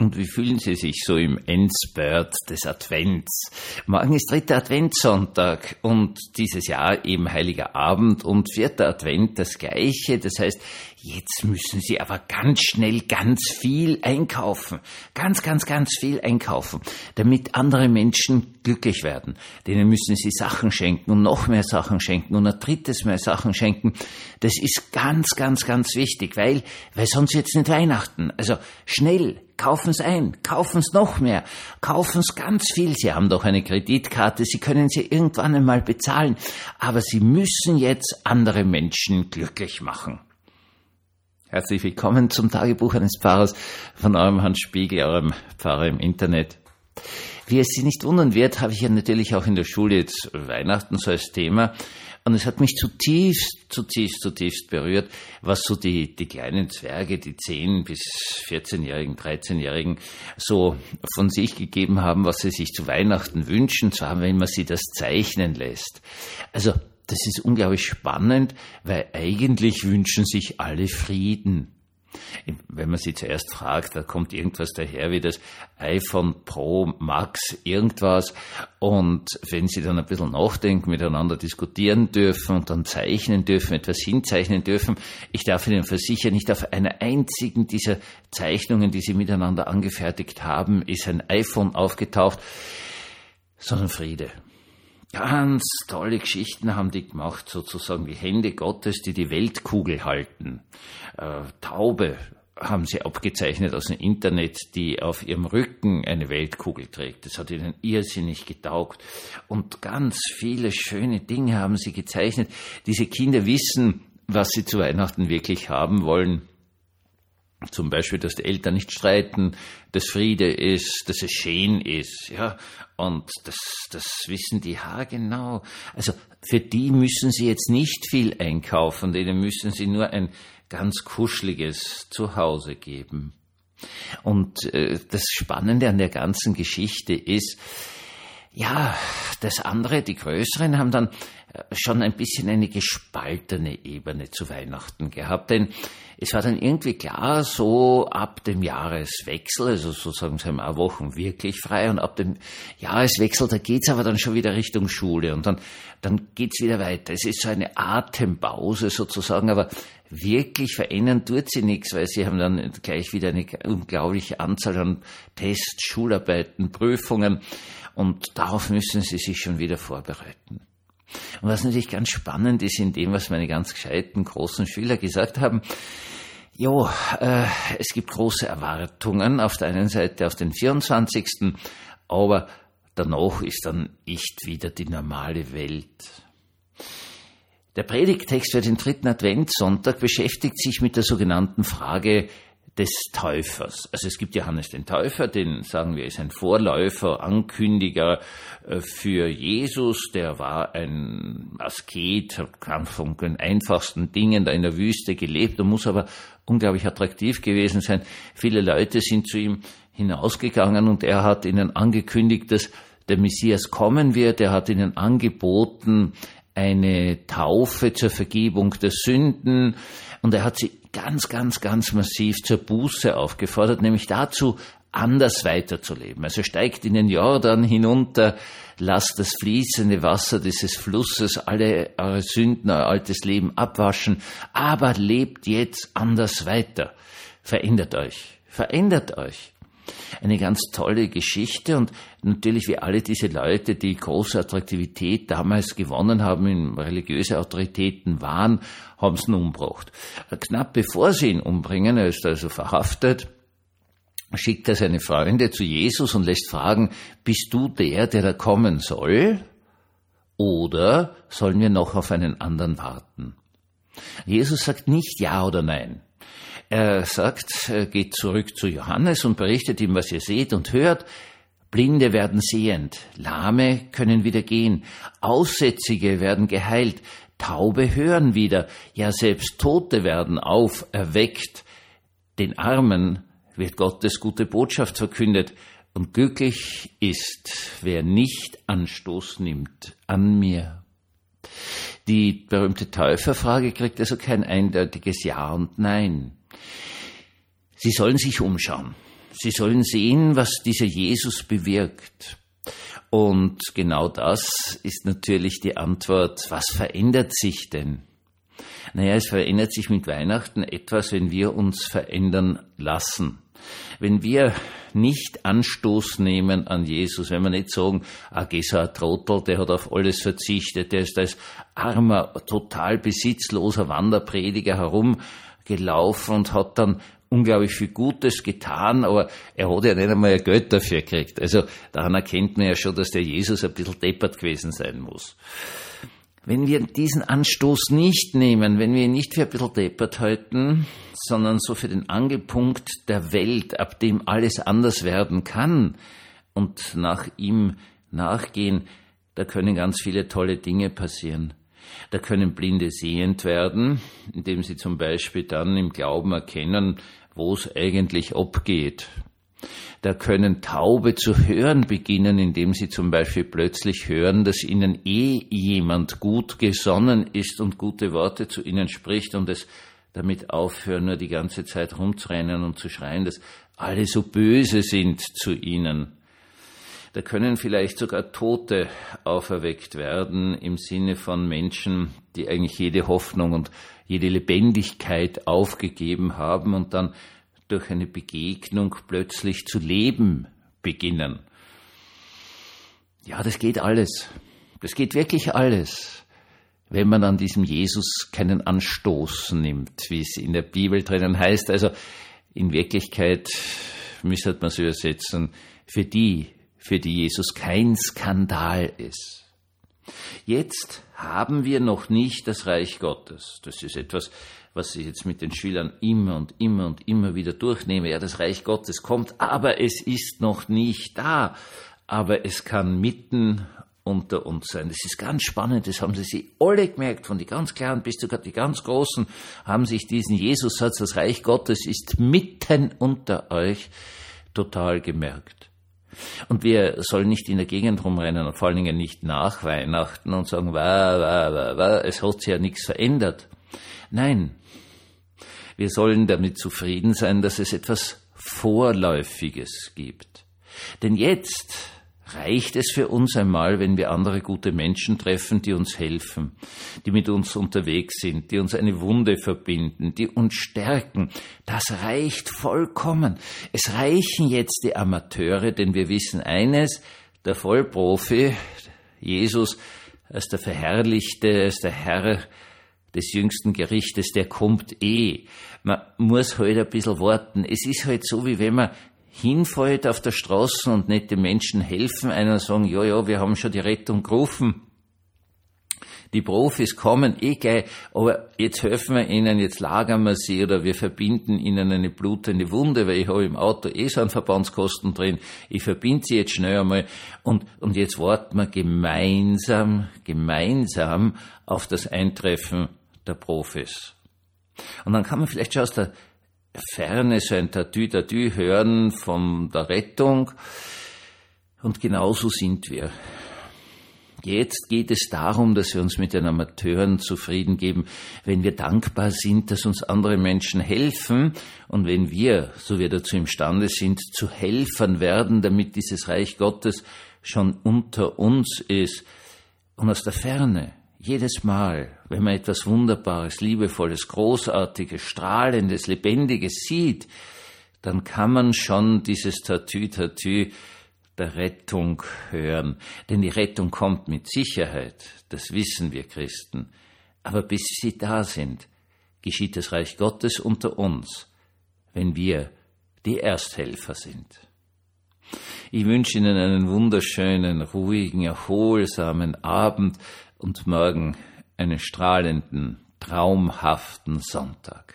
Und wie fühlen Sie sich so im Endspurt des Advents? Morgen ist dritter Adventssonntag und dieses Jahr eben Heiliger Abend und vierter Advent das gleiche. Das heißt, jetzt müssen Sie aber ganz schnell ganz viel einkaufen. Ganz, ganz, ganz viel einkaufen, damit andere Menschen glücklich werden. Denen müssen Sie Sachen schenken und noch mehr Sachen schenken und ein drittes mehr Sachen schenken. Das ist ganz, ganz, ganz wichtig, weil, weil sonst jetzt nicht Weihnachten. Also schnell kaufen es ein, kaufen es noch mehr, kaufen es ganz viel. Sie haben doch eine Kreditkarte, Sie können sie irgendwann einmal bezahlen, aber Sie müssen jetzt andere Menschen glücklich machen. Herzlich willkommen zum Tagebuch eines Pfarrers von eurem Hans Spiegel, eurem Pfarrer im Internet. Wie es Sie nicht wundern wird, habe ich ja natürlich auch in der Schule jetzt Weihnachten so als Thema. Und es hat mich zutiefst, zutiefst, zutiefst berührt, was so die, die kleinen Zwerge, die 10- bis 14-Jährigen, 13-Jährigen so von sich gegeben haben, was sie sich zu Weihnachten wünschen, zwar wenn man sie das zeichnen lässt. Also, das ist unglaublich spannend, weil eigentlich wünschen sich alle Frieden. Wenn man sie zuerst fragt, da kommt irgendwas daher wie das iPhone Pro Max irgendwas. Und wenn sie dann ein bisschen nachdenken, miteinander diskutieren dürfen und dann zeichnen dürfen, etwas hinzeichnen dürfen, ich darf Ihnen versichern, nicht auf einer einzigen dieser Zeichnungen, die sie miteinander angefertigt haben, ist ein iPhone aufgetaucht, sondern Friede. Ganz tolle Geschichten haben die gemacht, sozusagen wie Hände Gottes, die die Weltkugel halten. Äh, Taube haben sie abgezeichnet aus dem Internet, die auf ihrem Rücken eine Weltkugel trägt. Das hat ihnen irrsinnig getaugt. Und ganz viele schöne Dinge haben sie gezeichnet. Diese Kinder wissen, was sie zu Weihnachten wirklich haben wollen. Zum Beispiel, dass die Eltern nicht streiten, dass Friede ist, dass es schön ist, ja. Und das, das wissen die haargenau. Also, für die müssen sie jetzt nicht viel einkaufen, denen müssen sie nur ein ganz kuscheliges Zuhause geben. Und äh, das Spannende an der ganzen Geschichte ist, ja, das andere, die Größeren haben dann äh, schon ein bisschen eine gespaltene Ebene zu Weihnachten gehabt, denn es war dann irgendwie klar, so ab dem Jahreswechsel, also sozusagen sind wir Wochen wirklich frei und ab dem Jahreswechsel, da geht's aber dann schon wieder Richtung Schule und dann, dann geht's wieder weiter. Es ist so eine Atempause sozusagen, aber wirklich verändern tut sie nichts, weil sie haben dann gleich wieder eine unglaubliche Anzahl an Tests, Schularbeiten, Prüfungen und darauf müssen sie sich schon wieder vorbereiten. Und was natürlich ganz spannend ist in dem, was meine ganz gescheiten großen Schüler gesagt haben, Jo, äh, es gibt große Erwartungen auf der einen Seite auf den 24., aber danach ist dann echt wieder die normale Welt. Der Predigtext für den dritten Adventssonntag beschäftigt sich mit der sogenannten Frage des Täufers. Also es gibt Johannes den Täufer, den sagen wir ist ein Vorläufer, Ankündiger äh, für Jesus, der war ein Asket, kam von den einfachsten Dingen da in der Wüste gelebt und muss aber unglaublich attraktiv gewesen sein. Viele Leute sind zu ihm hinausgegangen und er hat ihnen angekündigt, dass der Messias kommen wird. Er hat ihnen angeboten, eine Taufe zur Vergebung der Sünden und er hat sie ganz, ganz, ganz massiv zur Buße aufgefordert, nämlich dazu, anders weiterzuleben. Also steigt in den Jordan hinunter, lasst das fließende Wasser dieses Flusses alle eure Sünden, euer altes Leben abwaschen, aber lebt jetzt anders weiter. Verändert euch, verändert euch. Eine ganz tolle Geschichte und natürlich wie alle diese Leute, die große Attraktivität damals gewonnen haben, in religiöse Autoritäten waren, haben sie ihn umgebracht. Knapp bevor sie ihn umbringen, er ist also verhaftet, schickt er seine Freunde zu Jesus und lässt fragen, bist du der, der da kommen soll? Oder sollen wir noch auf einen anderen warten? Jesus sagt nicht ja oder nein. Er sagt, geht zurück zu Johannes und berichtet ihm, was ihr seht und hört. Blinde werden sehend, Lahme können wieder gehen, Aussätzige werden geheilt, Taube hören wieder, ja selbst Tote werden auferweckt. Den Armen wird Gottes gute Botschaft verkündet, und glücklich ist, wer nicht Anstoß nimmt an mir. Die berühmte Täuferfrage kriegt also kein eindeutiges Ja und Nein. Sie sollen sich umschauen. Sie sollen sehen, was dieser Jesus bewirkt. Und genau das ist natürlich die Antwort, was verändert sich denn? Naja, es verändert sich mit Weihnachten etwas, wenn wir uns verändern lassen. Wenn wir nicht Anstoß nehmen an Jesus, wenn wir nicht sagen, ah, ein Trottel, der hat auf alles verzichtet, der ist als armer, total besitzloser Wanderprediger herumgelaufen und hat dann unglaublich viel Gutes getan, aber er hat ja nicht einmal Geld dafür gekriegt. Also daran erkennt man ja schon, dass der Jesus ein bisschen deppert gewesen sein muss. Wenn wir diesen Anstoß nicht nehmen, wenn wir ihn nicht für ein bisschen deppert halten, sondern so für den Angelpunkt der Welt, ab dem alles anders werden kann und nach ihm nachgehen, da können ganz viele tolle Dinge passieren. Da können Blinde sehend werden, indem sie zum Beispiel dann im Glauben erkennen, wo es eigentlich abgeht. Da können Taube zu hören beginnen, indem sie zum Beispiel plötzlich hören, dass ihnen eh jemand gut gesonnen ist und gute Worte zu ihnen spricht und es damit aufhören, nur die ganze Zeit rumzurennen und zu schreien, dass alle so böse sind zu ihnen. Da können vielleicht sogar Tote auferweckt werden im Sinne von Menschen, die eigentlich jede Hoffnung und jede Lebendigkeit aufgegeben haben und dann durch eine Begegnung plötzlich zu leben beginnen. Ja, das geht alles. Das geht wirklich alles, wenn man an diesem Jesus keinen Anstoß nimmt, wie es in der Bibel drinnen heißt. Also in Wirklichkeit müsste man es übersetzen, für die, für die Jesus kein Skandal ist. Jetzt haben wir noch nicht das Reich Gottes. Das ist etwas, was ich jetzt mit den Schülern immer und immer und immer wieder durchnehme. Ja, das Reich Gottes kommt, aber es ist noch nicht da. Aber es kann mitten unter uns sein. Das ist ganz spannend, das haben sie sich alle gemerkt, von die ganz Kleinen bis sogar die ganz Großen, haben sich diesen Jesus-Satz, das Reich Gottes ist mitten unter euch, total gemerkt. Und wir sollen nicht in der Gegend rumrennen und vor allen Dingen nicht nach Weihnachten und sagen, wa, wa, wa, wa, es hat sich ja nichts verändert. Nein, wir sollen damit zufrieden sein, dass es etwas Vorläufiges gibt. Denn jetzt reicht es für uns einmal, wenn wir andere gute Menschen treffen, die uns helfen, die mit uns unterwegs sind, die uns eine Wunde verbinden, die uns stärken. Das reicht vollkommen. Es reichen jetzt die Amateure, denn wir wissen eines, der Vollprofi, Jesus, als der Verherrlichte, als der Herr des jüngsten Gerichtes, der kommt eh. Man muss halt ein bisschen warten. Es ist halt so, wie wenn man hinfällt auf der Straße und nicht den Menschen helfen, einer sagen, ja, ja, wir haben schon die Rettung gerufen. Die Profis kommen eh gleich, aber jetzt helfen wir ihnen, jetzt lagern wir sie oder wir verbinden ihnen eine blutende Wunde, weil ich habe im Auto eh so einen Verbandskosten drin. Ich verbinde sie jetzt schnell einmal und, und jetzt warten wir gemeinsam, gemeinsam auf das Eintreffen der Profis. Und dann kann man vielleicht schon aus der Ferne so ein Tatü Tatü hören von der Rettung. Und genauso sind wir. Jetzt geht es darum, dass wir uns mit den Amateuren zufrieden geben, wenn wir dankbar sind, dass uns andere Menschen helfen und wenn wir, so wir dazu imstande sind, zu Helfern werden, damit dieses Reich Gottes schon unter uns ist und aus der Ferne jedes Mal, wenn man etwas Wunderbares, Liebevolles, Großartiges, Strahlendes, Lebendiges sieht, dann kann man schon dieses Tatü-Tatü der Rettung hören. Denn die Rettung kommt mit Sicherheit, das wissen wir Christen. Aber bis sie da sind, geschieht das Reich Gottes unter uns, wenn wir die Ersthelfer sind. Ich wünsche Ihnen einen wunderschönen, ruhigen, erholsamen Abend und morgen einen strahlenden, traumhaften Sonntag.